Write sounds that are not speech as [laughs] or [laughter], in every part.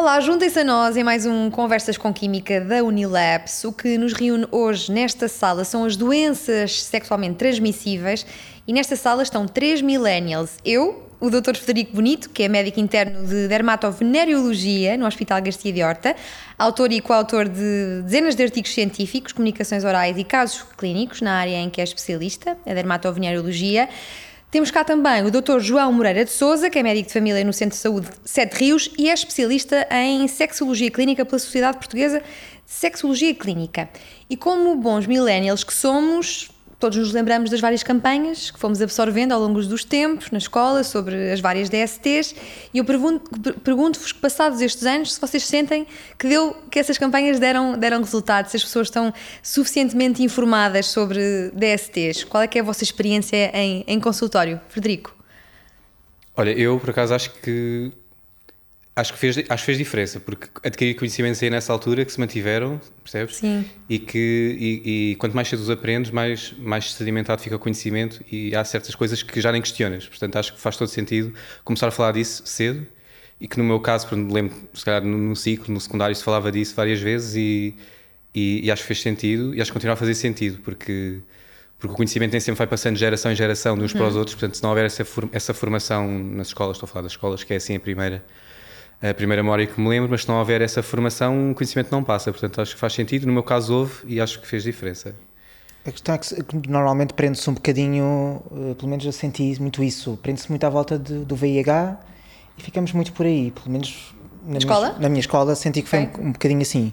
Olá, juntem-se a nós em mais um Conversas com Química da Unilabs. O que nos reúne hoje nesta sala são as doenças sexualmente transmissíveis e nesta sala estão três millennials. Eu, o Dr. Frederico Bonito, que é médico interno de dermatovenereologia no Hospital Garcia de Horta, autor e coautor de dezenas de artigos científicos, comunicações orais e casos clínicos na área em que é especialista, a dermatovenereologia. Temos cá também o Dr. João Moreira de Souza, que é médico de família no Centro de Saúde Sete Rios e é especialista em sexologia clínica pela Sociedade Portuguesa de Sexologia Clínica. E como bons millennials que somos, todos nos lembramos das várias campanhas que fomos absorvendo ao longo dos tempos na escola sobre as várias DSTs e eu pergunto-vos que passados estes anos se vocês sentem que deu que essas campanhas deram deram resultado, se as pessoas estão suficientemente informadas sobre DSTs. Qual é que é a vossa experiência em, em consultório, Frederico? Olha, eu por acaso acho que acho que fez, acho que fez diferença, porque adquiri conhecimentos aí nessa altura que se mantiveram, percebes? Sim. E que e, e quanto mais cedo os aprendes, mais, mais sedimentado fica o conhecimento e há certas coisas que já nem questionas. Portanto, acho que faz todo sentido começar a falar disso cedo e que no meu caso, lembro, se calhar no, no ciclo, no secundário, se falava disso várias vezes e, e, e, acho que fez sentido e acho que continua a fazer sentido, porque porque o conhecimento nem sempre vai passando de geração em geração de uns uhum. para os outros, portanto, se não houver essa, essa formação nas escolas, estou a falar das escolas, que é assim a primeira, a primeira memória que me lembro, mas se não houver essa formação, o conhecimento não passa. Portanto, acho que faz sentido. No meu caso, houve e acho que fez diferença. A questão é que normalmente prende-se um bocadinho, eh, pelo menos eu senti muito isso, prende-se muito à volta de, do VIH e ficamos muito por aí, pelo menos na, escola? Minha, na minha escola senti que foi um, um, bocadinho assim.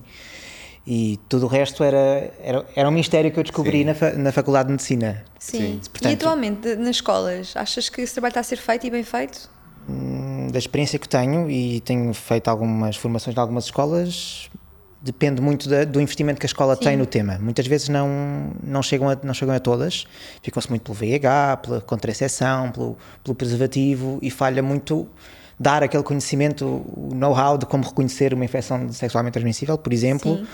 E tudo o resto era, era, era um mistério que eu descobri na, na Faculdade de Medicina. Sim. Sim. Portanto, e atualmente, nas escolas, achas que esse trabalho está a ser feito e bem feito? Hum, da experiência que tenho e tenho feito algumas formações em algumas escolas depende muito da, do investimento que a escola Sim. tem no tema. Muitas vezes não, não, chegam, a, não chegam a todas, ficam-se muito pelo VIH, pela contracepção, pelo, pelo preservativo e falha muito dar aquele conhecimento, o know-how de como reconhecer uma infecção sexualmente transmissível, por exemplo. Sim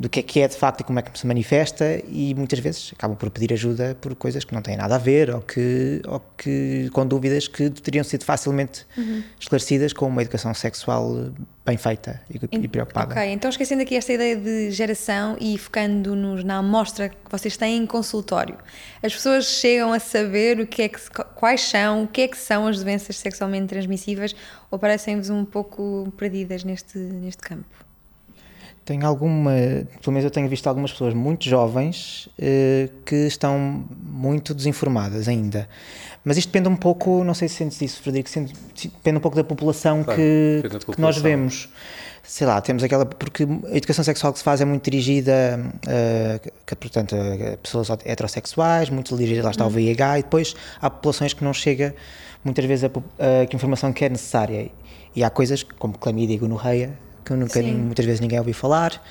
do que é que é de facto e como é que se manifesta e muitas vezes acabam por pedir ajuda por coisas que não têm nada a ver ou que, ou que com dúvidas que teriam sido facilmente uhum. esclarecidas com uma educação sexual bem feita e, e, preocupada. Ok, então esquecendo aqui esta ideia de geração e focando-nos na amostra que vocês têm em consultório, as pessoas chegam a saber o que é que, quais são, o que é que são as doenças sexualmente transmissíveis ou parecem-vos um pouco perdidas neste, neste campo? Tenho alguma, pelo menos eu tenho visto algumas pessoas muito jovens eh, que estão muito desinformadas ainda. Mas isto depende um pouco, não sei se sentes isso, Frederico, depende um pouco da população, claro, que, da população. que nós vemos. Sei lá, temos aquela. Porque a educação sexual que se faz é muito dirigida a, portanto, a pessoas heterossexuais, muito dirigida, lá está o VIH, e depois há populações que não chega muitas vezes a, a, a informação que é necessária. E há coisas como clamídia e gonorreia que nunca, muitas vezes ninguém ouviu falar.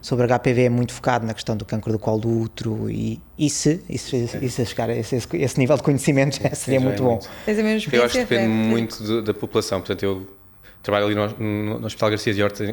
Sobre HPV é muito focado na questão do câncer do colo do útero e, e se, e se, e se chegar a esse, esse, nível de conhecimento já seria Sim, muito é bom. Muito. Eu acho que depende muito da população, portanto eu trabalho ali no, no Hospital Garcia de Horta,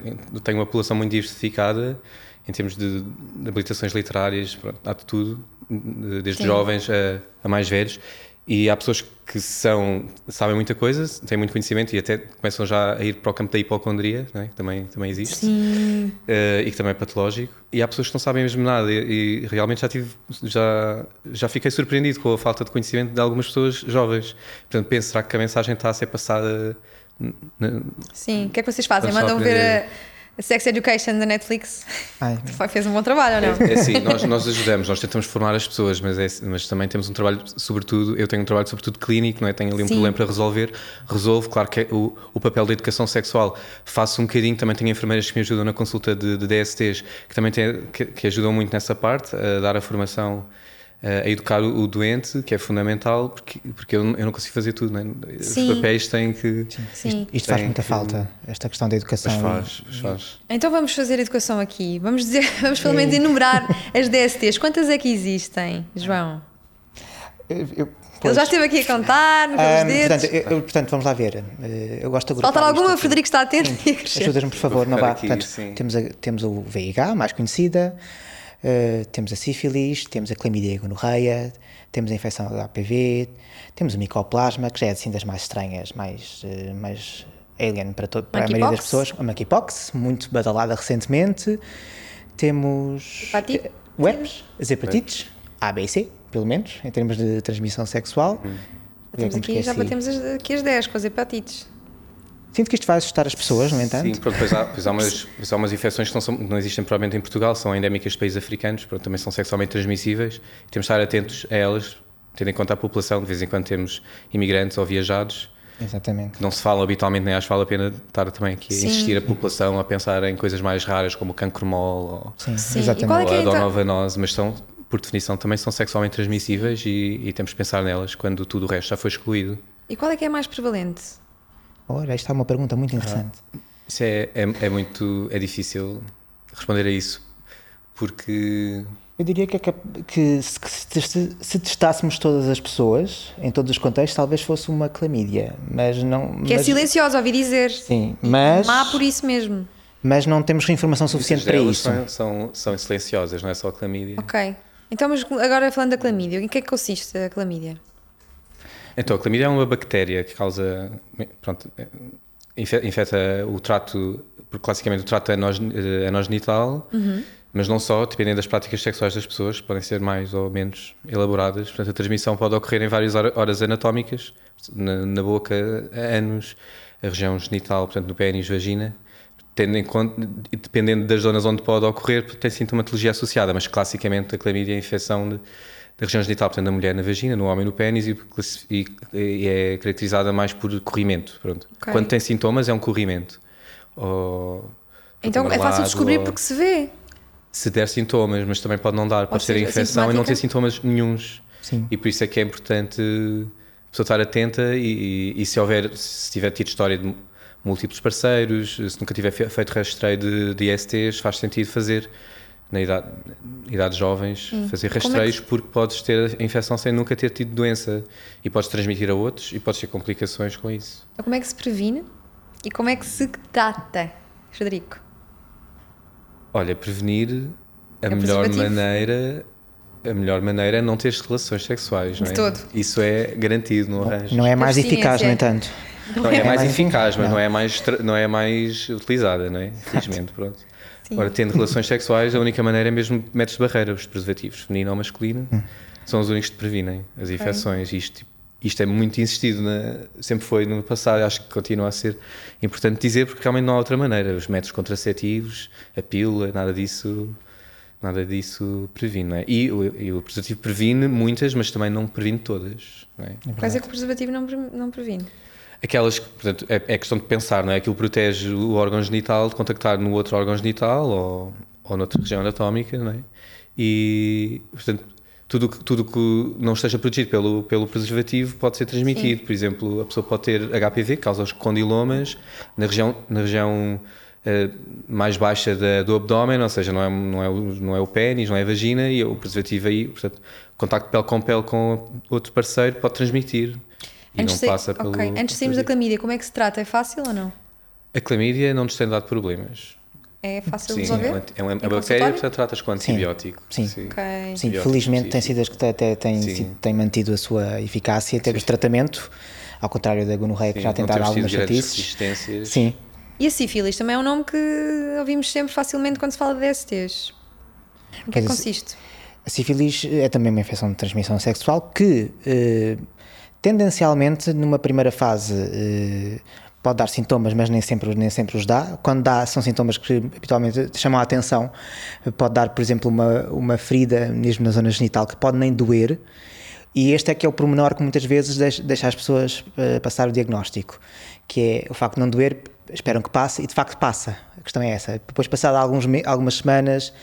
tenho uma população muito diversificada em termos de, de habilitações literárias, pronto, há de tudo, desde Sim. jovens a, a mais velhos e há pessoas que são, sabem muita coisa, têm muito conhecimento e até começam já a ir para o campo da hipocondria, é? que também, também existe, Sim. Uh, e que também é patológico. E há pessoas que não sabem mesmo nada e, e, realmente já, tive, já, já fiquei surpreendido com a falta de conhecimento de algumas pessoas jovens. Portanto, penso, será que a mensagem está a ser passada... Sim, o que é que vocês fazem? Mandam ver... A a Sex Education da Netflix Ai, [laughs] fez um bom trabalho, ou não? É, é sim, nós, nós ajudamos, nós tentamos formar as pessoas, mas, é, mas também temos um trabalho, sobretudo, eu tenho um trabalho sobretudo clínico, não é? tenho ali um sim. problema para resolver, resolvo, claro que é o, o papel da educação sexual faço um bocadinho, também tenho enfermeiras que me ajudam na consulta de, de DSTs, que também tem, que, que ajudam muito nessa parte, a dar a formação a educar o doente, que é fundamental, porque, porque eu, eu não consigo fazer tudo, né? os papéis têm que. Sim. Sim. Isto, isto faz muita que, falta, esta questão da educação. Faz, faz. Então vamos fazer educação aqui. Vamos dizer, [laughs] vamos pelo menos enumerar as DSTs. Quantas é que existem, João? Eu, eu, Ele já esteve aqui a contar, no um, dedos. Portanto, eu, portanto, vamos lá ver. Eh, eu gosto de Falta alguma, Frederico está atento. Ajudas-me, por favor, não vá. Portanto, temos, a, temos o VIH, mais conhecida. Uh, temos a sífilis, temos a clamídia e a gonorreia, temos a infecção do HPV, temos o micoplasma, que já é assim das mais estranhas, mais, uh, mais alien para, to- para a maioria das pessoas. A monkeypox, muito badalada recentemente. Temos Hepatite? eh, herpes, as hepatites, A, B e C, pelo menos, em termos de transmissão sexual. Temos Como aqui, já esqueci. batemos as- aqui as 10 com as hepatites. Sinto que isto vai assustar as pessoas, no entanto. Sim, pronto, pois há, pois há, umas, pois há umas infecções que não, são, não existem propriamente em Portugal, são endémicas de países africanos, pronto, também são sexualmente transmissíveis. Temos de estar atentos a elas, tendo em conta a população. De vez em quando temos imigrantes ou viajados Exatamente. que não se falam habitualmente, nem acho que vale a pena estar também aqui a Sim. insistir a população a pensar em coisas mais raras como o cancro mol Sim, Sim, exatamente. qual é ou, que ou a então- donovanose, mas são, por definição, também são sexualmente transmissíveis e, e temos de pensar nelas quando tudo o resto já foi excluído. E qual é que é mais prevalente? Olha, esta é uma pergunta muito interessante. Isso é, é, é muito é difícil responder a isso porque Eu diria que, é que se, que se- se- se testássemos todas as pessoas, em todos os contextos, talvez fosse uma clamídia, mas não... Que é mas- silenciosa, ouvi dizer. Sim, mas, Má por isso mesmo. mas não temos informação suficiente para isso. São, são, são silenciosas, não é só a clamídia. Ok. Então, mas agora falando da clamídia, em que é que consiste a clamídia? Então, a clamídia é uma bactéria que causa. Pronto, é, infe- infecta o trato, porque classicamente o trato é anos- eh, anogenital, mas não só, dependendo das práticas sexuais das pessoas, podem ser mais ou menos elaboradas. Portanto, a transmissão pode ocorrer em várias hora- horas anatómicas, na, na boca, ânus, a região genital, portanto, no pênis, vagina. Conta, dependendo das zonas onde pode ocorrer, tem sintomatologia associada, mas classicamente a clamídia é a infecção de, da região genital, portanto, na mulher na vagina, no homem no pênis e, e- e é caracterizada mais por corrimento. Pronto. Ok. Quando tem sintomas, é um corrimento. Ou, Então é fácil descobrir ou- porque se vê. se der sintomas, mas também pode não dar, pode ter a seja, infecção e não ter sintomas nenhuns. Sim. E por isso é que é importante a pessoa estar atenta e, e- e se houver, se tiver tido história de múltiplos parceiros, se nunca tiver fe- feito rastreio de, de ISTs, faz sentido fazer na idade, idades jovens, fazer Como é que- rastreios porque podes ter a infecção sem nunca ter tido doença e podes transmitir a outros e podes ter complicações com isso. Então, como é que se previne e como é que se trata, Frederico? Olha, prevenir a É melhor maneira a melhor maneira é não ter relações sexuais, não é? De todo. Isso é garantido no arranjo. Não é mais eficaz, no entanto. Não, é, é mais mais eficaz, mas não. não. é mais não é mais utilizada, não é? Felizmente, pronto. Agora, tendo relações sexuais, a única maneira é mesmo métodos de barreira, os preservativos, feminino ou masculino, são os únicos que previnem as infecções. Isto, isto é muito insistido, na- sempre foi no passado, acho que continua a ser importante dizer, porque realmente não há outra maneira. Os métodos contraceptivos, a pílula, nada disso, nada disso previne, não é? E, o- e o preservativo previne muitas, mas também não previne todas, não é? Quais é que o preservativo não, pre- não previne? Aquelas que, portanto, é, é questão de pensar, não é? Aquilo protege o órgão genital de contactar no outro órgão genital ou, ou noutra região anatómica, não é? E, portanto, tudo que, tudo que não esteja protegido pelo, pelo preservativo pode ser transmitido. Por exemplo, a pessoa pode ter HPV, que causa os condilomas, na região, na região eh, mais baixa da- do abdômen, ou seja, não é, não, é, não é o pênis, não é a vagina, e o preservativo aí, portanto, contacto pele com pele com outro parceiro pode transmitir. E Antes não de- passa pelo. ok. Antes de sairmos da clamídia, como é que se trata? É fácil ou não? A clamídia não nos tem dado problemas. É fácil Sim, resolver? é uma, é uma bactéria, portanto, tratas com antibiótico. Sim. Sim, Antibióticos felizmente tem sido as que até têm, Sim. sido- têm mantido a sua eficácia em termos de tratamento, ao contrário da gonorreia que Sim, já tem dado algumas chatices. Sim, E a sífilis também é um nome que ouvimos sempre facilmente quando se fala de DSTs. Em que é que consiste? A sífilis é também uma infecção de transmissão sexual que, eh, tendencialmente, numa primeira fase, eh, pode dar sintomas, mas nem sempre, nem sempre os dá. Quando dá, são sintomas que habitualmente chamam a atenção. Pode dar, por exemplo, uma, uma ferida mesmo na zona genital que pode nem doer. E este é que é o pormenor que muitas vezes deixa, as pessoas eh, passar o diagnóstico, que é o facto de não doer, esperam que passe e de facto passa. A questão é essa. Depois, passado alguns algumas semanas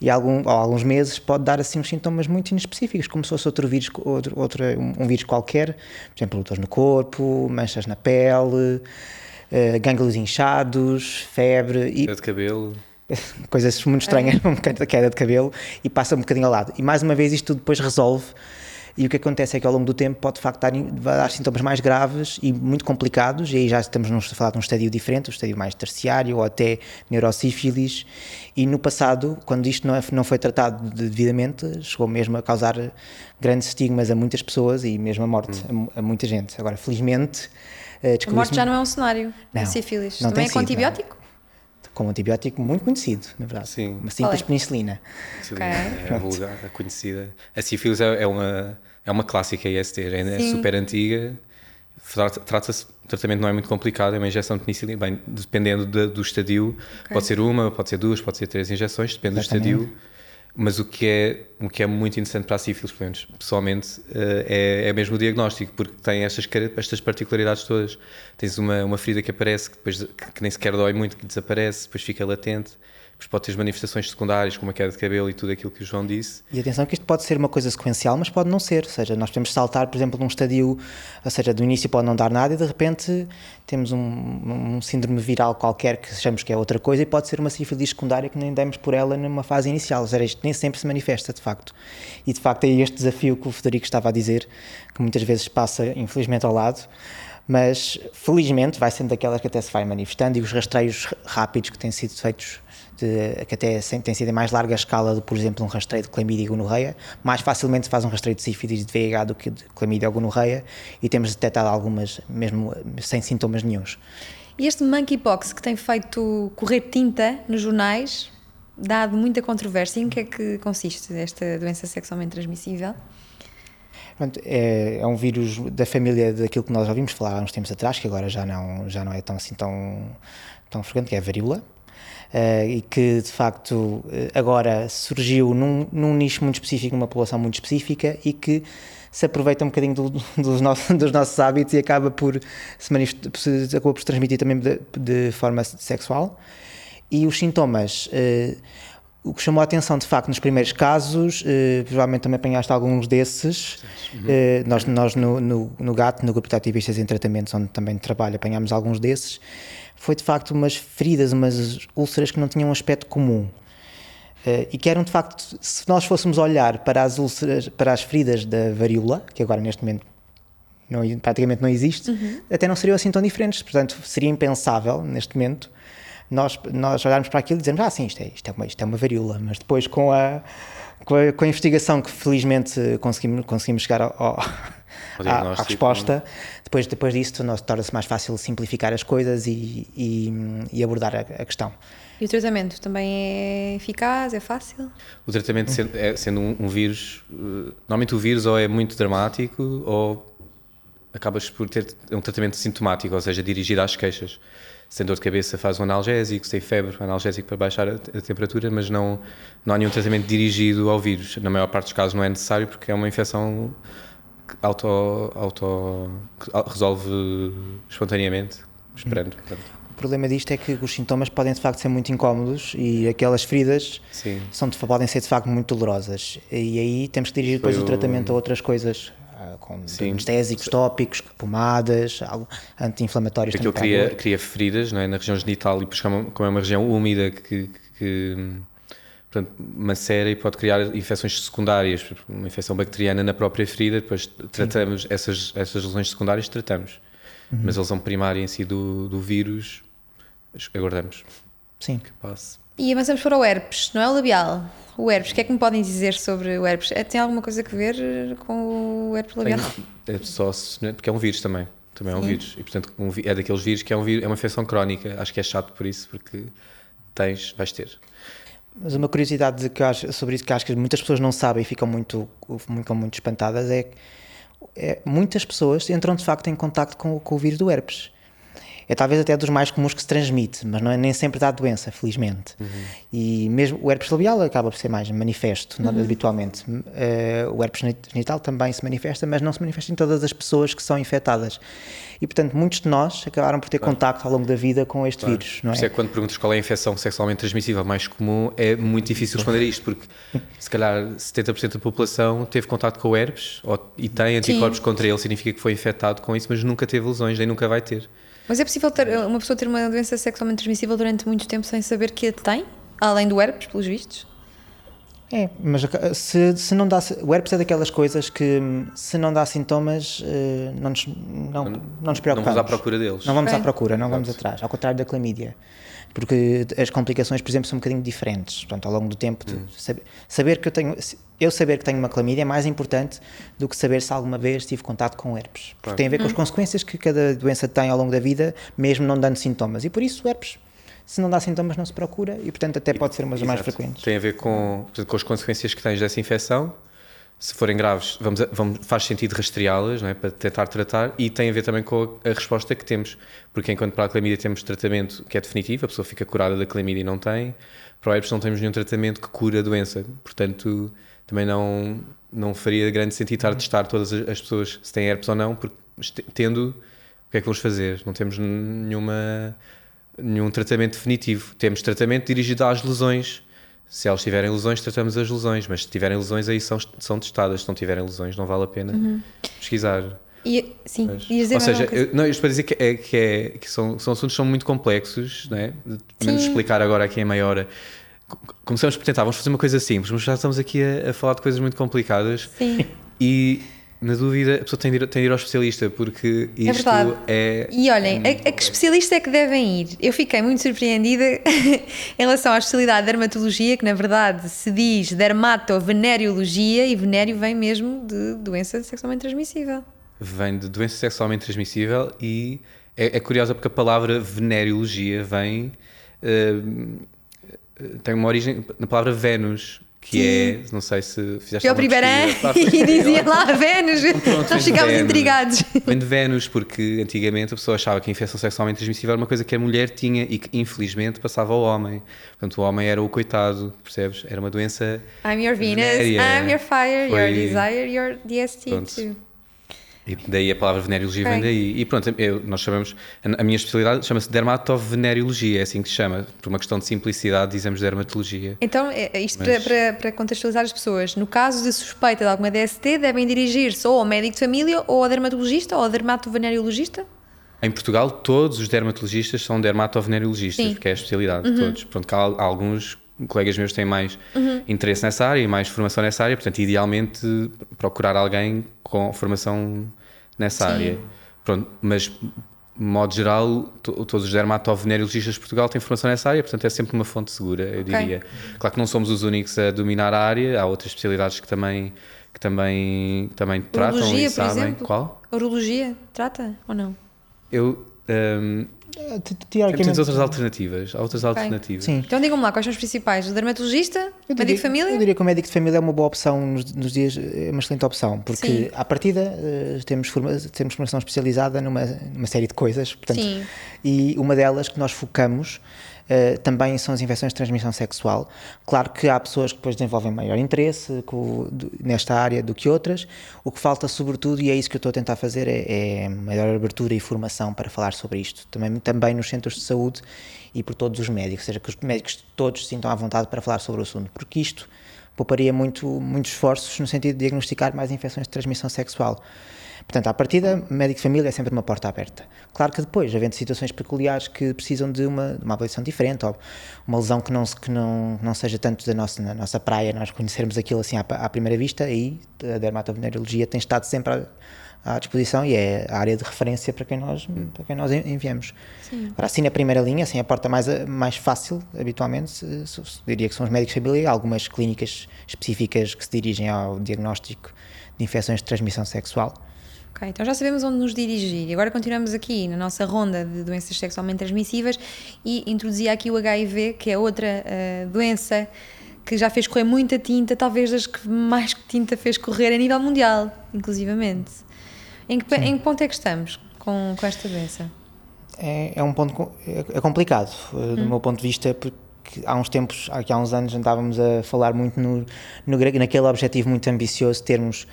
e algum, ou alguns meses, pode dar assim uns sintomas muito inespecíficos, como se fosse outro vírus, outro, outro, um, um vírus qualquer, por exemplo, dores no corpo, manchas na pele, eh, gânglios inchados, febre e Queda de cabelo. [laughs] coisas muito estranhas, uma queda queda de cabelo e passa um bocadinho ao lado. E mais uma vez isto tudo depois resolve e o que acontece é que ao longo do tempo pode de facto dar, dar sintomas mais graves e muito complicados e aí já estamos num- a falar de um estádio diferente, um estádio mais terciário ou até neurosífilis e no passado, quando isto não, é- não foi tratado devidamente, chegou mesmo a causar grandes estigmas a muitas pessoas e mesmo a morte a mu- a, muita gente. Agora, felizmente, Uh, A morte já não é um cenário Não, da sífilis. não Também tem é com sido, antibiótico? com um antibiótico muito conhecido, na verdade. Sim. Uma simples é? penicilina. Sim, Ok. É a vulgar, a conhecida. A sífilis é, é uma, é uma clássica IST, é, é Sim. super antiga. Trata- Trata-se, o tratamento não é muito complicado, é uma injeção de penicilina. Bem, dependendo da- do estadio, pode ser uma, pode ser duas, pode ser três injeções, depende Exatamente. do estadio. Mas o que, é, o que é muito interessante para a sífilis, pelo menos pessoalmente, eh, é, é mesmo o diagnóstico, porque tem estas, estas particularidades todas. Tens uma, uma ferida que aparece, que, depois, que nem sequer dói muito, que desaparece, depois fica latente, depois pode ter manifestações secundárias, como a queda de cabelo e tudo aquilo que o João disse. E atenção que isto pode ser uma coisa sequencial, mas pode não ser. Ou seja, nós podemos saltar, por exemplo, num estadio, ou seja, do início pode não dar nada e de repente temos um, um síndrome viral qualquer que achamos que é outra coisa e pode ser uma sífilis secundária que nem demos por ela numa fase inicial. Ou seja, isto nem sempre se manifesta, de facto. E de facto é este desafio que o Federico estava a dizer, que muitas vezes passa, infelizmente, ao lado. Mas felizmente vai sendo daquelas que até se vai manifestando e os rastreios rápidos que têm sido feitos de- que até tem sido em mais larga escala do, por exemplo, um rastreio de clamídia e gonorreia, mais facilmente se faz um rastreio de sífilis e de VIH do que de clamídia ou gonorreia e temos detectado algumas mesmo sem sintomas nenhuns. E este monkeypox que tem feito correr tinta nos jornais, dado muita controvérsia, em que é que consiste esta doença sexualmente transmissível? É, é um vírus da família daquilo que nós ouvimos falar há uns tempos atrás, que agora já não, já não é tão assim tão, tão frequente, que é a varíola. Eh, e que de facto eh, agora surgiu num, num nicho muito específico, numa população muito específica e que se aproveita um bocadinho do- [laughs] dos, nossos, dos nossos hábitos e acaba por se, manifest- se acaba por se transmitir também de, de forma sexual. E os sintomas, eh, o que chamou a atenção de facto nos primeiros casos, eh, provavelmente também apanhaste alguns desses. Eh, nós nós no, no, no GAT, no Grupo de Ativistas em Tratamentos, onde também trabalho, apanhámos alguns desses. Foi de facto umas feridas, umas úlceras que não tinham um aspecto comum. Eh, e que eram de facto, se nós fôssemos olhar para as úlceras, para as feridas da varíola, que agora neste momento não, praticamente não existe, até não seriam assim tão diferentes. Portanto, seria impensável neste momento nós, nós olharmos para aquilo e dizermos: Ah, sim, isto é, isto é, uma, isto é uma varíola. Mas depois, com a, com a, com a investigação que felizmente conseguimos, conseguimos chegar ao, ao- à, à resposta, depois, depois disso nós- torna-se mais fácil simplificar as coisas e, e, e abordar a, a questão. E o tratamento também é eficaz, é fácil? O tratamento sendo, é- sendo um, um vírus, eh, normalmente o vírus ou é muito dramático ou acabas por ter um tratamento sintomático, ou seja, dirigido às queixas. Se tem dor de cabeça, faz um analgésico, se tem febre, analgésico para baixar a, a temperatura, mas não, não há nenhum tratamento dirigido ao vírus. Na maior parte dos casos não é necessário porque é uma infecção auto, auto resolve espontaneamente, esperando. portanto. O problema disto é que os sintomas podem de facto ser muito incómodos e aquelas feridas Sim. são, de- podem ser de facto muito dolorosas. E aí temos que dirigir depois o o- tratamento a outras coisas, ah, com Sim. anestésicos, tópicos, pomadas, anti-inflamatórios. Aquilo cria, cria feridas não é? na região genital e depois como como é uma região úmida que, que portanto, macera e pode criar infecções secundárias, uma infecção bacteriana na própria ferida, depois tratamos essas, essas lesões secundárias, tratamos. Uhum. Mas a lesão primária em si do, do vírus, aguardamos Sim. que passe. E avançamos para o herpes, não é o labial. O herpes, o que é que me podem dizer sobre o herpes? É- Tem alguma coisa a ver com o herpes labial? Tem- é só se- porque é um vírus também. Também é um Sim. vírus. E portanto um é daqueles vírus que é, um vírus, é uma infecção crónica. Acho que é chato por isso, porque tens, vais ter. Mas uma curiosidade de que acho- sobre isso que acho que muitas pessoas não sabem e ficam muito, ficam muito espantadas é que é, muitas pessoas entram de facto em contacto com, com o vírus do herpes. É talvez até dos mais comuns que se transmite, mas não é nem sempre dá doença, felizmente. E mesmo o herpes labial acaba por ser mais manifesto não- habitualmente. Eh, o herpes genital também se manifesta, mas não se manifesta em todas as pessoas que são infectadas. E portanto, muitos de nós acabaram por ter contacto ao longo da vida com este vírus, não Por isso é? é que quando perguntas qual é a infecção sexualmente transmissível mais comum, é muito difícil responder a isto, porque [laughs] se calhar 70% da população teve contato com o herpes ou, e tem anticorpos contra ele, significa que foi infectado com isso, mas nunca teve lesões, nem nunca vai ter. Mas é possível ter, uma pessoa ter uma doença sexualmente transmissível durante muito tempo sem saber que a tem? Além do herpes, pelos vistos? É, mas se, se não dá. O herpes é daquelas coisas que hum, se não dá sintomas, eh, não nos, não, não nos Não preocupamos. vamos à procura deles. Não vamos à procura, não vamos atrás, ao contrário da clamídia. Porque as complicações, por exemplo, são um bocadinho diferentes. Portanto, ao longo do tempo, Hum. de saber, saber que eu tenho. Eu saber que tenho uma clamídia é mais importante do que saber se alguma vez tive contato com herpes. Porque Claro. tem a ver com as consequências que cada doença tem ao longo da vida, mesmo não dando sintomas. E por isso, o herpes, se não dá sintomas, não se procura e, portanto, até pode ser uma das mais frequentes. Tem a ver com, portanto, com as consequências que tens dessa infecção. Se forem graves, vamos, vamos- faz sentido rastreá-las é? para tentar tratar e tem a ver também com a, a resposta que temos. Porque enquanto para a clamídia temos tratamento que é definitivo, a pessoa fica curada da clamídia e não tem, para o herpes não temos nenhum tratamento que cura a doença. Portanto, também não, não faria grande sentido estar a testar todas as as pessoas se têm herpes ou não, porque tendo, o que é que vamos fazer? Não temos nenhuma nenhum tratamento definitivo. Temos tratamento dirigido às lesões. Se elas tiverem lesões, tratamos as lesões, mas se tiverem lesões, aí são, são testadas. Se não tiverem lesões, não vale a pena pesquisar. E, sim, Mas- dizer Ou seja, eu, não, isto para dizer que, é, que, é, que são, são assuntos que são muito complexos, é? Podemos Sim. explicar agora aqui em meia hora. Co- Começamos por tentar, vamos fazer uma coisa simples, mas já estamos aqui a, a falar de coisas muito complicadas Sim. e, na dúvida, a pessoa tem de ir, tem de ir ao especialista, porque isto verdade. é. E olhem, a, a que especialista é que devem ir? Eu fiquei muito surpreendida [laughs] em relação à especialidade de dermatologia, que na verdade se diz dermatoveneriologia e venério vem mesmo de doença sexualmente transmissível. vem de doença sexualmente transmissível e é, é curiosa porque a palavra veneriologia vem eh, tem uma origem na palavra Vênus que é, não sei se fizeste Eu primeiro pesquisa. [laughs] e dizia lá Vênus, pronto, nós ficámos Vênus. intrigados. Vem de Vênus, porque antigamente a pessoa achava que a infecção sexualmente transmissível era uma coisa que a mulher tinha e que infelizmente passava ao homem. Portanto, o homem era o coitado, percebes? Era uma doença I'm your Venus. I'm your fire, your Foi- desire, your DST Pronto. too. E daí a palavra veneriologia Ok. vem daí. E pronto, eu- nós chamamos, a minha especialidade chama-se dermatoveneriologia, é assim que se chama. Por uma questão de simplicidade, dizemos dermatologia. Então, é- é isto Mas- para, para, contextualizar as pessoas, no caso de suspeita de alguma DST, devem dirigir-se ou ao médico de família, ou ao dermatologista, ou ao dermatoveneriologista? Em Portugal, todos os dermatologistas são dermatoveneriologistas, Sim. porque é a especialidade de todos. Pronto, há alguns colegas meus têm mais interesse nessa área e mais formação nessa área, portanto, idealmente procurar alguém com formação nessa Sim. área. Pronto, mas de modo geral, to- todos os dermatoveneriologistas de Portugal têm formação nessa área, portanto é sempre uma fonte segura, eu diria. Claro que não somos os únicos a dominar a área, há outras especialidades que também, que também, também tratam Urologia, e por sabem. exemplo? Qual? Urologia, trata ou não? Eu. hum, Te- te- temos outras alternativas. Há outras alternativas. sim. Então digam-me lá, quais são os principais? O dermatologista, Eu médico diria, de família? Eu diria que o médico de família é uma boa opção nos, nos dias, é uma excelente opção, porque Sim. à partida eh, temos, forma, temos formação especializada numa, numa série de coisas, portanto, Sim. e uma delas que nós focamos eh, também são as infecções de transmissão sexual. Claro que há pessoas que depois desenvolvem maior interesse co- do- nesta área do que outras. O que falta, sobretudo, e é isso que eu estou a tentar fazer, é, é maior abertura e formação para falar sobre isto. Também, também nos centros de saúde e por todos os médicos, ou seja, que os médicos todos se sintam à vontade para falar sobre o assunto, porque isto pouparia muito, muitos esforços no sentido de diagnosticar mais infecções de transmissão sexual. Portanto, à partida, médico de família é sempre uma porta aberta. Claro que depois, havendo situações peculiares que precisam de uma, uma avaliação diferente, ou uma lesão que não, que não, não seja tanto da nossa, na nossa praia, nós conhecermos aquilo assim à, à primeira vista, aí a dermatovenerologia tem estado sempre à, à disposição e é a área de referência para quem nós, para quem nós en- enviamos. Agora, assim na primeira linha, assim a porta mais, mais fácil, habitualmente, se- se- se- diria que são os médicos de família, algumas clínicas específicas que se dirigem ao diagnóstico de infecções de transmissão sexual. Ok, então já sabemos onde nos dirigir. E agora continuamos aqui na nossa ronda de doenças sexualmente transmissíveis e introduzia aqui o HIV, que é outra eh, doença que já fez correr muita tinta, talvez das que mais tinta fez correr a nível mundial, inclusivamente. Em que, em que ponto é que estamos com, com esta doença? É, é um ponto é, é complicado eh, do meu ponto de vista porque há uns tempos, aqui há uns anos andávamos a falar muito no, no naquele objetivo muito ambicioso de termos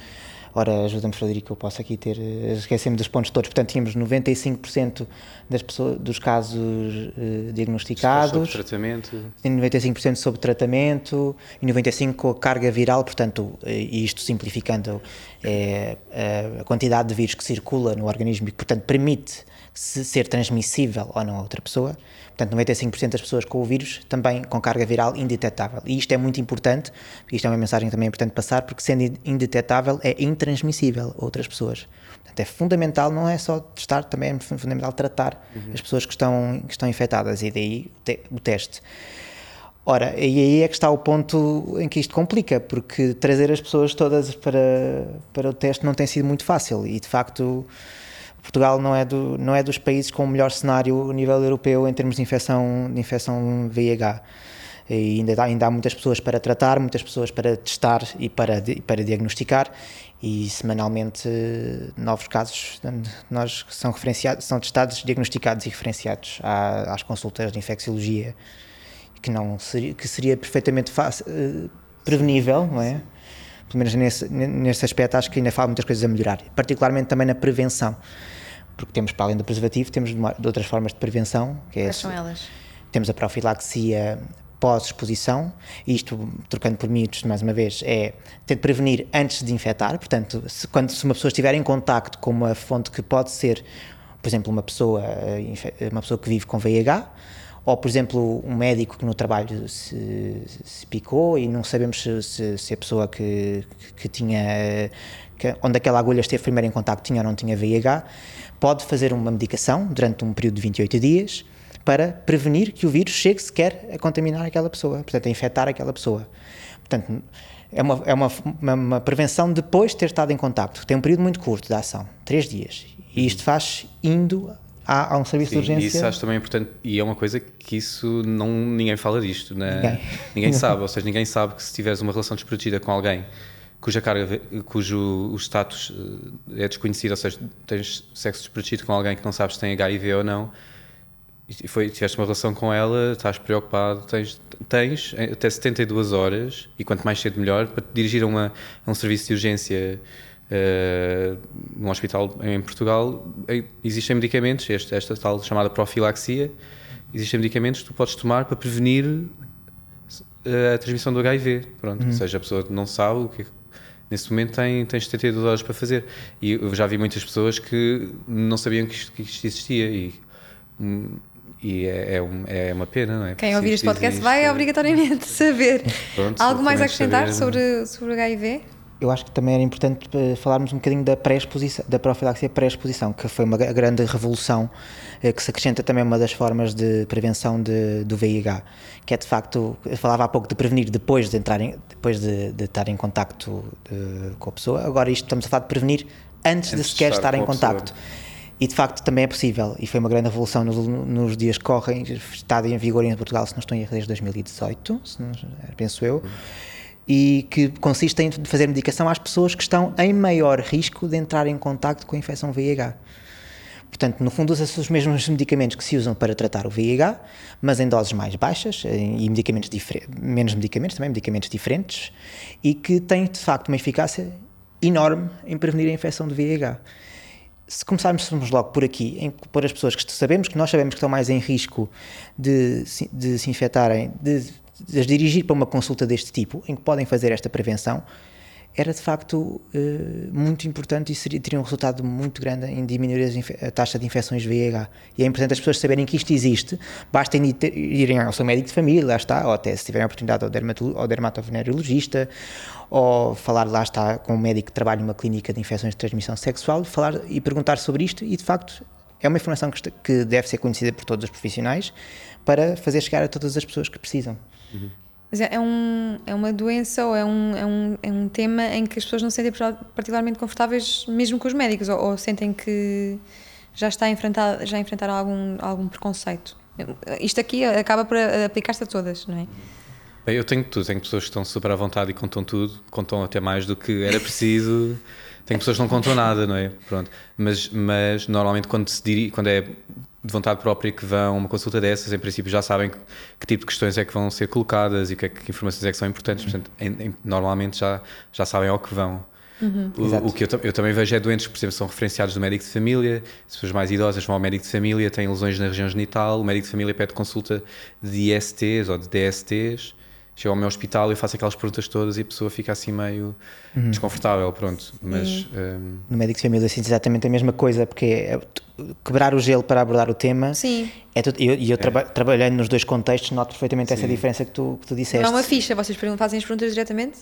Ora, ajuda-me, Frederico, eu posso aqui ter. eh, Esqueci-me dos pontos todos. Portanto, tínhamos 95% das pessoas, dos casos Sobre diagnosticados, tratamento. tem 95% sobre tratamento e 95% com a carga viral, portanto, eh, e isto simplificando, é a quantidade de vírus que circula no organismo e que, portanto, permite se- ser transmissível ou não a outra pessoa. Portanto, 95% das pessoas com o vírus também com carga viral indetetável. E isto é muito importante, isto é uma mensagem também importante passar, porque sendo in- indetetável é intransmissível a outras pessoas. Portanto, é fundamental, não é só testar, também é fundamental tratar as pessoas que estão, que estão infectadas e daí o teste. Ora, e aí é que está o ponto em que isto complica, porque trazer as pessoas todas para, para o teste não tem sido muito fácil e de facto Portugal não é, do, não é dos países com o melhor cenário a nível europeu em termos de infecção, de infecção VIH. E ainda, há, ainda há muitas pessoas para tratar, muitas pessoas para testar e para, para diagnosticar e semanalmente novos casos nós são referenciados, são testados, diagnosticados e referenciados à- às consultas de infecciologia que não seria, que seria perfeitamente fácil, eh, prevenível, não é? Pelo menos nesse, nesse aspecto acho que ainda falta muitas coisas a melhorar, particularmente também na prevenção, porque temos para além do preservativo, temos de uma- de outras formas de prevenção, que é Quais esse- são elas? temos a profilaxia pós-exposição, isto, trocando por miúdos mais uma vez, é ter de prevenir antes de infectar, portanto, se, quando, se uma pessoa estiver em contacto com uma fonte que pode ser, por exemplo, uma pessoa, eh, uma pessoa que vive com VIH, ou, por exemplo, um médico que no trabalho se, se picou e não sabemos se, se, se a pessoa que, que tinha, que, onde aquela agulha esteve primeiro em contacto tinha ou não tinha VIH, pode fazer uma medicação durante um período de 28 dias, para prevenir que o vírus chegue sequer a contaminar aquela pessoa, portanto, a infectar aquela pessoa. Portanto, é uma, é uma, uma, uma prevenção depois de ter estado em contacto. Tem um período muito curto de ação, três dias. E isto faz indo a, a um serviço Sim, de urgência. isso acho também importante e é uma coisa que isso não ninguém fala disto, né? Ninguém. ninguém [laughs] sabe, ou seja, ninguém sabe que se tiveres uma relação desprotegida com alguém cuja carga, cujo o status eh, é desconhecido, ou seja, tens sexo desprotegido com alguém que não sabes se tem HIV ou não, e foi, tiveste uma relação com ela, estás preocupado, tens, tens até 72 horas, e quanto mais cedo melhor, para te dirigir a, uma, a um serviço de urgência uh, num hospital em Portugal, eh, existem medicamentos, este, esta tal chamada profilaxia, existem medicamentos que tu podes tomar para prevenir eh, a transmissão do HIV, pronto, ou seja, a pessoa não sabe o que Nesse momento tem, tens 72 horas para fazer. E eu já vi muitas pessoas que não sabiam que isto, que isto existia. E, hum, e é, é, um- é uma pena, não é? Quem ouvir este podcast existe- vai obrigatoriamente [laughs] saber. Pronto, Algo mais a acrescentar saber, sobre, sobre o HIV? Eu acho que também era importante eh, falarmos um bocadinho da pré-exposição, da profilaxia pré-exposição, que foi uma gra- grande revolução, eh, que se acrescenta também uma das formas de prevenção de- do VIH, que é de facto, eu falava há pouco de prevenir depois de entrar em, depois de, de estar em contacto eh, com a pessoa, agora isto estamos a falar de prevenir antes, de Antes de sequer estar estar em contacto. E de facto também é possível, e foi uma grande revolução nos, nos dias que correm, está em vigor em Portugal, se não estou em erro, desde 2018, se não- penso eu, e que consiste em fazer medicação às pessoas que estão em maior risco de entrar em contacto com a infecção VIH. Portanto, no fundo, usa-se os mesmos medicamentos que se usam para tratar o VIH, mas em doses mais baixas em- e medicamentos menos medicamentos também, medicamentos diferentes, e que têm de facto uma eficácia enorme em prevenir a infecção do VIH. Se começarmos logo por aqui, em pôr as pessoas que sabemos que nós sabemos que estão mais em risco de, de se infectarem, de, de as dirigir para uma consulta deste tipo, em que podem fazer esta prevenção, era de facto eh, muito importante e seria, teria um resultado muito grande em diminuir a taxa de infecções VIH. E é importante as pessoas saberem que isto existe, basta irem ao seu médico de família, lá está, ou até se tiverem a oportunidade ao, dermato, ao dermatovenerologista, ou falar lá está com um médico que trabalha numa clínica de infecções de transmissão sexual, falar e perguntar sobre isto e de facto é uma informação que deve ser conhecida por todos os profissionais para fazer chegar a todas as pessoas que precisam. Mas é, é um, é uma doença ou é um, é, um, é um tema em que as pessoas não se sentem particularmente confortáveis mesmo com os médicos ou, ou sentem que já está a enfrentar, já enfrentaram algum, algum preconceito. Isto aqui acaba por aplicar-se a todas, não é? Eu tenho tudo, tenho pessoas que estão super à vontade e contam tudo, contam até mais do que era preciso. [laughs] tenho pessoas que não contam nada, não é? Pronto. Mas, mas normalmente quando se diri, quando é de vontade própria que vão a uma consulta dessas, em princípio já sabem que, que tipo de questões é que vão ser colocadas e que, é que informações é que são importantes, portanto, em- em- normalmente já, já sabem ao que vão. O, o, que eu, eu, também vejo é doentes que, por exemplo, são referenciados do médico de família, as pessoas mais idosas vão ao médico de família, têm lesões na região genital, o médico de família pede consulta de ISTs ou de DSTs, chego ao meu hospital e faço aquelas perguntas todas e a pessoa fica assim meio uhum. desconfortável, pronto. Mas um... no médico de família sinto exatamente a mesma coisa, porque é quebrar o gelo para abordar o tema. Sim. É e eu, eu é. traba, trabalhando nos dois contextos noto perfeitamente Sim. essa diferença que tu, que tu disseste. Não é uma ficha, vocês fazem as perguntas diretamente?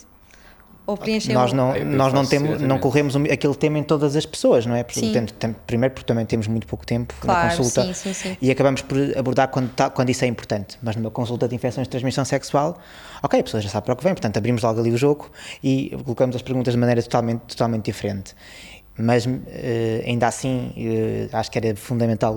Ou preenchem nós não, um... nós não, temos, não corremos aquele tema em todas as pessoas, não é? Porque, sim. Tem, primeiro porque também temos muito pouco tempo claro, na consulta sim, sim, sim. e acabamos por abordar quando, tá, quando isso é importante. Mas numa consulta de infecções de transmissão sexual, ok, a pessoa já sabe para o que vem, portanto abrimos logo ali o jogo e colocamos as perguntas de maneira totalmente, totalmente diferente. Mas uh, ainda assim, uh, acho que era fundamental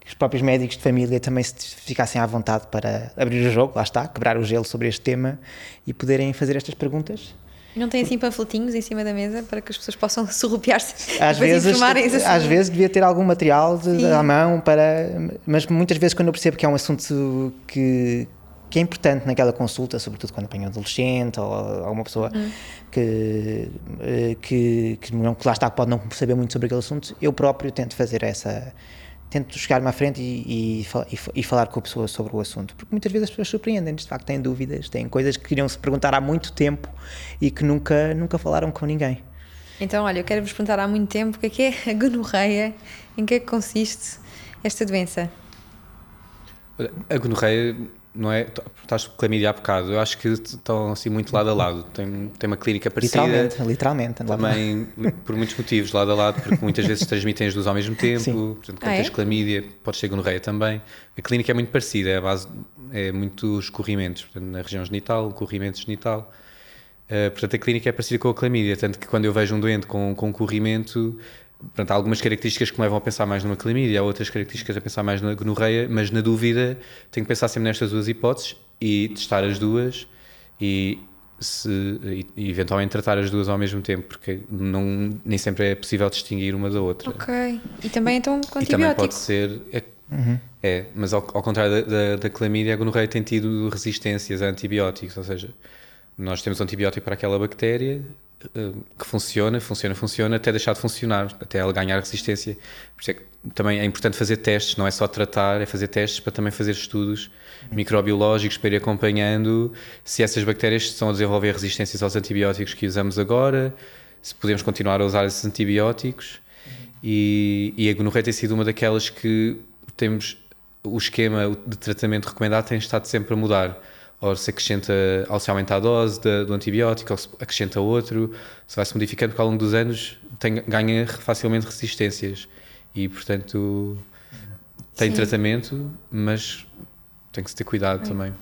que os próprios médicos de família também se ficassem à vontade para abrir o jogo, lá está, quebrar o gelo sobre este tema e poderem fazer estas perguntas não tem assim panfletinhos em cima da mesa para que as pessoas possam [laughs] surrupiar-se às vezes assim. Às vezes devia ter algum material de, à mão para. Mas muitas vezes, quando eu percebo que é um assunto que, que é importante naquela consulta, sobretudo quando apanha um adolescente ou alguma pessoa uhum. que, eh, que, que, não, que lá está, pode não saber muito sobre aquele assunto, eu próprio tento fazer essa tento chegar-me à frente e, e, e, falar com a pessoa sobre o assunto, porque muitas vezes as pessoas surpreendem-nos, de facto têm dúvidas, têm coisas que queriam se perguntar há muito tempo e que nunca, nunca falaram com ninguém. Então, olha, eu quero vos perguntar há muito tempo o que é que é a gonorreia, em que é que consiste esta doença? A gonorreia não é? Estás com clamídia há bocado. Eu acho que estão assim muito lado a lado. Tem, tem uma clínica parecida. Literalmente, literalmente. Também por muitos motivos, lado a lado, porque muitas vezes transmitem as duas ao mesmo tempo. Sim. Portanto, quando ah, tens é? clamídia, pode ser gonorreia também. A clínica é muito parecida, é a base, é muitos corrimentos. Portanto, na região genital, corrimento genital. Uh, portanto, a clínica é parecida com a clamídia. Tanto que quando eu vejo um doente com, com corrimento, Pronto, há algumas características que me levam a pensar mais numa clamídia, há outras características a pensar mais na gonorreia, mas na dúvida tenho que pensar sempre nestas duas hipóteses e testar as duas e, se, e, e eventualmente tratar as duas ao mesmo tempo, porque não, nem sempre é possível distinguir uma da outra. Ok. E também então com antibiótico? E também pode ser... É, uhum. é mas ao, ao contrário da, da, da clamídia, a gonorreia tem tido resistências a antibióticos, ou seja, nós temos um antibiótico para aquela bactéria, que funciona, funciona, funciona, até deixar de funcionar, até ela ganhar resistência. Por isso é que também é importante fazer testes, não é só tratar, é fazer testes para também fazer estudos microbiológicos para ir acompanhando se essas bactérias estão a desenvolver resistências aos antibióticos que usamos agora, se podemos continuar a usar esses antibióticos. E, e a gonorreia tem sido uma daquelas que temos o esquema de tratamento recomendado tem estado sempre a mudar ou se acrescenta, ou se aumenta a dose de, do antibiótico, ou se acrescenta outro, se vai se modificando, porque ao longo dos anos tem, ganha facilmente resistências e, portanto, tem Sim. tratamento, mas tem que se ter cuidado também.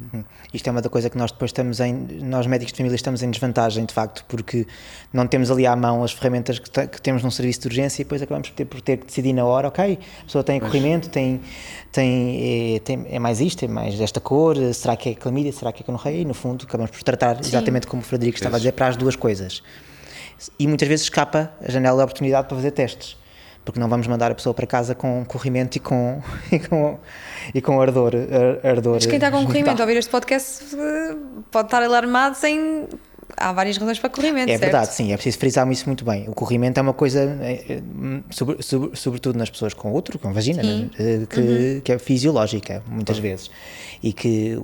Uhum. Isto é uma da coisa que nós depois estamos em, nós médicos de família estamos em desvantagem de facto, porque não temos ali à mão as ferramentas que, que temos num serviço de urgência e depois acabamos por ter, por ter que decidir na hora, ok, a pessoa tem corrimento, tem, tem, é, tem, é mais isto, é mais desta cor, será que é clamídia, será que é canorreia? E no fundo acabamos por tratar Sim. exatamente como o Frederico estava a dizer, para as duas coisas. E muitas vezes escapa a janela da oportunidade para fazer testes porque não vamos mandar a pessoa para casa com corrimento e com, [laughs] e com, e com ardor, ardor. Mas quem está com corrimento a ouvir este podcast pode estar alarmado sem. Há várias razões para corrimento. É certo? verdade, sim, é preciso frisar isso muito bem. O corrimento é uma coisa, é, é, sobre, sobre, sobretudo nas pessoas com útero, com vagina, né? que, uhum. que é fisiológica, muitas uhum. vezes. E que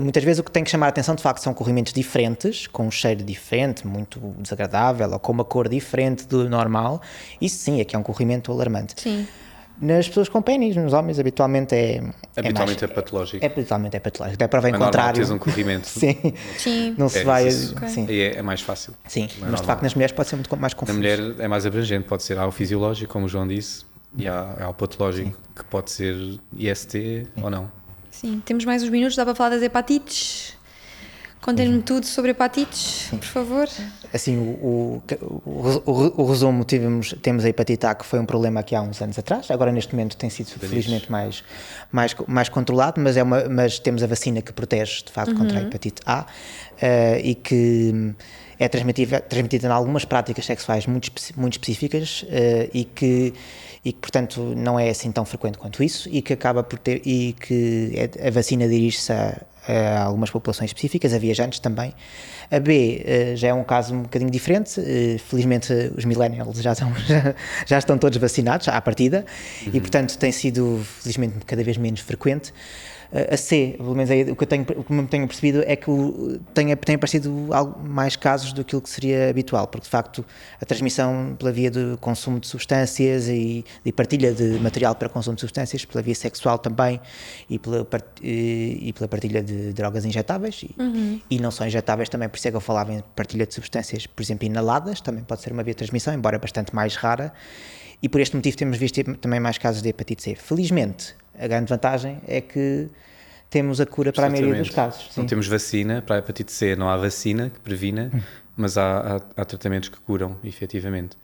muitas vezes o que tem que chamar a atenção de facto são corrimentos diferentes, com um cheiro diferente, muito desagradável, ou com uma cor diferente do normal. Isso sim, é que é um corrimento alarmante. Sim. Nas pessoas com pênis, nos homens, habitualmente é. Habitualmente é, mais, é patológico. É, habitualmente é patológico. Até prova em contrário. Tens um corrimento. [laughs] sim. sim. Não se é, vai. Okay. Sim. É, é, mais fácil. Sim, mas normal. de facto nas mulheres pode ser muito mais confuso. Na mulher é mais abrangente, pode ser ao fisiológico, como o João disse, e ao, ao patológico, sim. que pode ser IST sim. ou não. Sim, temos mais uns minutos, dá para falar das hepatites? Contem-me uhum. tudo sobre hepatites, por favor. Assim, o, o, o, o, resumo, tivemos, temos a hepatite A, que foi um problema aqui há uns anos atrás, agora neste momento tem sido felizmente mais, mais, mais controlado, mas, é uma, mas temos a vacina que protege de facto uhum. contra a uhum. hepatite A uh, e que é transmitida, transmitida em algumas práticas sexuais muito, muito específicas uh, e que e que portanto não é assim tão frequente quanto isso e que acaba por ter e que é, a vacina dirige-se a, a algumas populações específicas, a viajantes também. A B uh, já é um caso um bocadinho diferente. Uh, felizmente, os millennials já, são, [laughs] já, já, estão todos vacinados à partida uhum. e, portanto, tem sido, felizmente, cada vez menos frequente a C, pelo menos o que eu tenho, o que eu tenho percebido é que tem, tem aparecido mais casos do que seria habitual, porque de facto a transmissão pela via do consumo de substâncias e, e partilha de material para consumo de substâncias, pela via sexual também e pela, e, pela partilha de drogas injetáveis e, uhum. e, não só injetáveis também, por isso é que eu falava em partilha de substâncias, por exemplo, inaladas, também pode ser uma via de transmissão, embora bastante mais rara. E por este motivo temos visto também mais casos de hepatite C. Felizmente, a grande vantagem é que temos a cura para a maioria dos casos. Sim. Não temos vacina para a hepatite C, não há vacina que previna, hum. mas há, há, há, tratamentos que curam, efetivamente.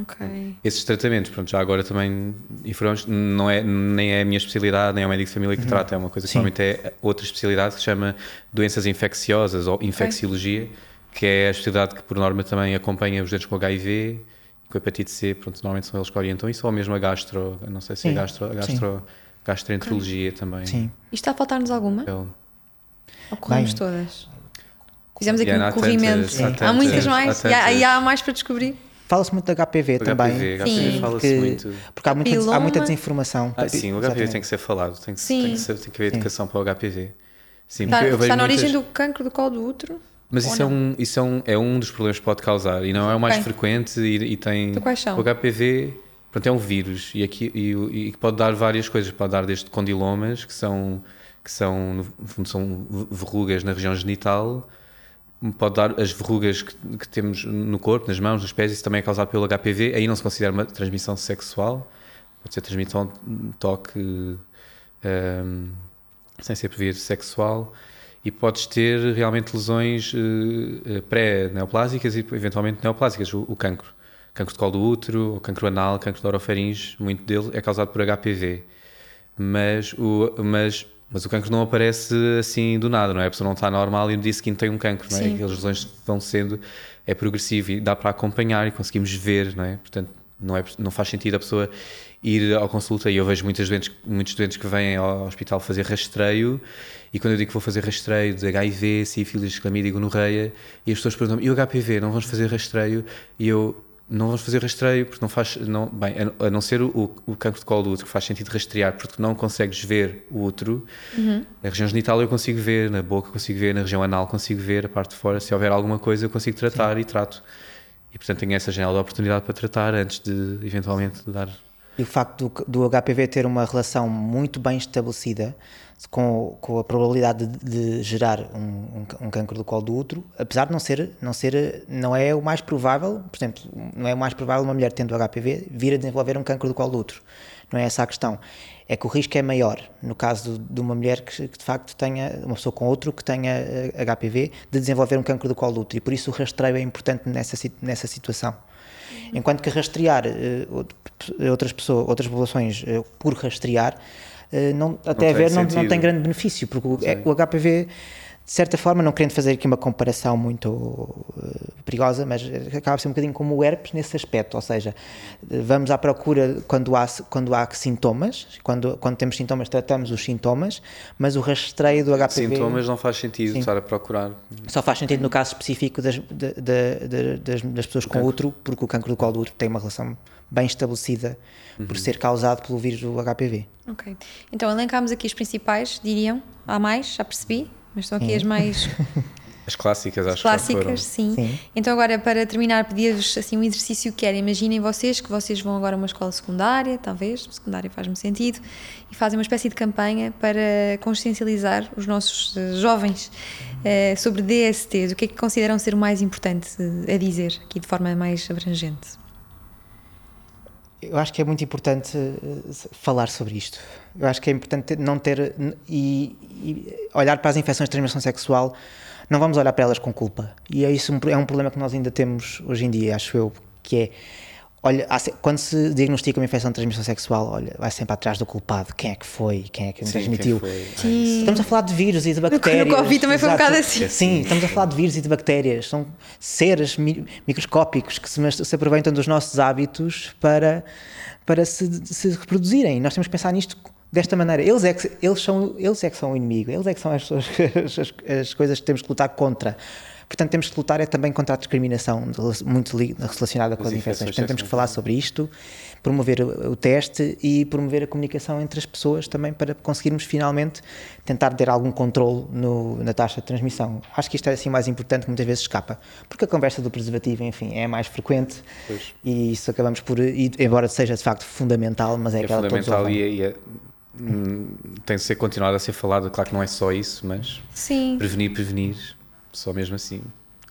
Ok. Esses tratamentos, pronto, já agora também, e foram, não é, nem é a minha especialidade, nem é o médico de família que uhum. trata, é uma coisa que somente é outra especialidade que se chama doenças infecciosas ou infecciologia, okay. que é a especialidade que por norma também acompanha os doentes com HIV, com hepatite C, pronto, normalmente são eles que orientam isso, ou mesmo a gastro, não sei se é Sim. é gastro, gastro gastroenterologia okay. também. Sim. E está a faltar-nos alguma? Eu... Ou corremos todas? Fizemos aqui um corrimento. Há, há muitas mais. Há e, há, há mais para descobrir. Fala-se muito da HPV o também. HPV, HPV fala-se muito. Porque há muita, há muita desinformação. Ah, sim, o HPV tem que ser falado, tem que, sim. Tem que, ser, tem que haver educação sim. para o HPV. Sim, está, está na origem do cancro do colo do útero? Mas isso, é um, isso é, um, é um dos problemas que pode causar e não é o mais frequente e, e tem... Então quais são? O HPV Pronto, é um vírus e, aqui, e, e pode dar várias coisas. Pode dar desde condilomas, que são, que são, no fundo, são verrugas na região genital, pode dar as verrugas que, que, temos no corpo, nas mãos, nos pés, isso também é causado pelo HPV. Aí não se considera uma transmissão sexual, pode ser transmissão de toque um, sem ser por sexual. E podes ter realmente lesões uh, pré-neoplásicas e eventualmente neoplásicas, o, o cancro cancro de colo do útero, cancro anal, cancro de orofaringe, muito dele é causado por HPV. Mas o, mas, mas o cancro não aparece assim do nada, não é? A pessoa não está normal e no dia seguinte tem um cancro, não é? Aquelas lesões vão sendo, é progressivo e dá para acompanhar e conseguimos ver, não é? Portanto, não, é, não faz sentido a pessoa ir ao consulta e eu vejo muitas doentes, muitos doentes que vêm ao hospital fazer rastreio e quando eu digo que vou fazer rastreio de HIV, sífilis, clamídia e gonorreia e as pessoas perguntam e o HPV, não vamos fazer rastreio? E eu, não vamos fazer rastreio porque não faz não, bem a não ser o, o cancro de colo do útero que faz sentido rastrear porque não consegues ver o útero uhum. na região genital eu consigo ver na boca consigo ver na região anal consigo ver a parte de fora se houver alguma coisa eu consigo tratar Sim. e trato e portanto tenho essa janela de oportunidade para tratar antes de eventualmente dar e o facto do, do HPV ter uma relação muito bem estabelecida com, com a probabilidade de, de gerar um, um, um, cancro do colo do útero, apesar de não ser, não ser, não é o mais provável, por exemplo, não é o mais provável uma mulher tendo HPV vir a desenvolver um cancro do colo do útero. Não é essa a questão. É que o risco é maior no caso de, de uma mulher que, que, de facto tenha, uma pessoa com outro que tenha HPV, eh, de desenvolver um cancro do colo do útero. E por isso o rastreio é importante nessa, nessa situação. Enquanto que rastrear uh, outras pessoas, outras populações uh, por rastrear, não, até a ver não, não, tem grande benefício, porque o, é, o HPV de certa forma, não querendo fazer aqui uma comparação muito uh, perigosa, mas acaba por ser um bocadinho como o herpes nesse aspecto, ou seja, vamos à procura quando há, quando há sintomas, quando, quando temos sintomas tratamos os sintomas, mas o rastreio do HPV... Sintomas não faz sentido sim. estar a procurar. Só faz sentido no caso específico das, de, de, das, das, pessoas o com cancro. útero, porque o cancro do colo do útero tem uma relação bem estabelecida uhum. por ser causado pelo vírus do HPV. Ok. Então, elencámos aqui os principais, diriam? Há mais? Já percebi? Mas estão aqui as mais. [laughs] As clássicas, acho clássicas, sim. sim. Então, agora, para terminar, pedir-vos assim, um exercício que era: imaginem vocês que vocês vão agora a uma escola secundária, talvez, secundária faz-me sentido, e fazem uma espécie de campanha para consciencializar os nossos uh, jovens uh, sobre DSTs. O que é que consideram ser o mais importante uh, a dizer, aqui de forma mais abrangente? Eu acho que é muito importante falar sobre isto. Eu acho que é importante não ter e, e, olhar para as infecções de transmissão sexual, não vamos olhar para elas com culpa. E é isso é um problema que nós ainda temos hoje em dia, acho eu, que é olha, quando se diagnostica uma infecção de transmissão sexual, olha, vai sempre atrás do culpado. Quem é que foi? Quem é que me transmitiu? Sim. Estamos a falar de vírus e de bactérias. No Covid também foi um bocado assim. Sim, estamos a falar de vírus e de bactérias. São seres microscópicos que se, se aproveitam dos nossos hábitos para, para se, se reproduzirem. Nós temos que pensar nisto desta maneira. Eles é que, eles são, eles é que são o inimigo, eles é que são [laughs] as, as, as coisas que temos que lutar contra. Portanto, temos que lutar é também contra a discriminação muito relacionada com as, as infecções. Portanto, temos que falar sobre isto, promover o, teste e promover a comunicação entre as pessoas também para conseguirmos finalmente tentar ter algum controle no, na taxa de transmissão. Acho que isto é assim mais importante que muitas vezes escapa, porque a conversa do preservativo, enfim, é mais frequente pois. e isso acabamos por, e, embora seja de facto fundamental, mas é, é aquela fundamental e, é, e é, tem de ser continuado a ser falado. Claro que não é só isso, mas Sim. prevenir, prevenir só mesmo assim.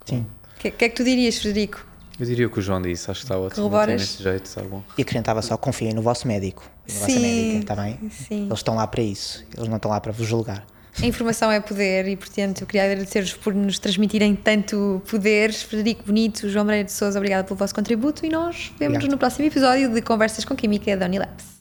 Sim. O que, que, é que tu dirias, Frederico? Eu diria o que o João disse, acho que está ótimo. Corroboras? Desse jeito, está bom. E acrescentava só, confiem no vosso médico, na sim, vossa médica, está bem? Sim. Eles estão lá para isso, eles não estão lá para vos julgar. A informação é poder e, portanto, eu queria agradecer-vos por nos transmitirem tanto poder. Frederico Bonito, João Moreira de Souza, obrigada pelo vosso contributo e nós vemos Obrigado. no próximo episódio de Conversas com Química da Unilabs.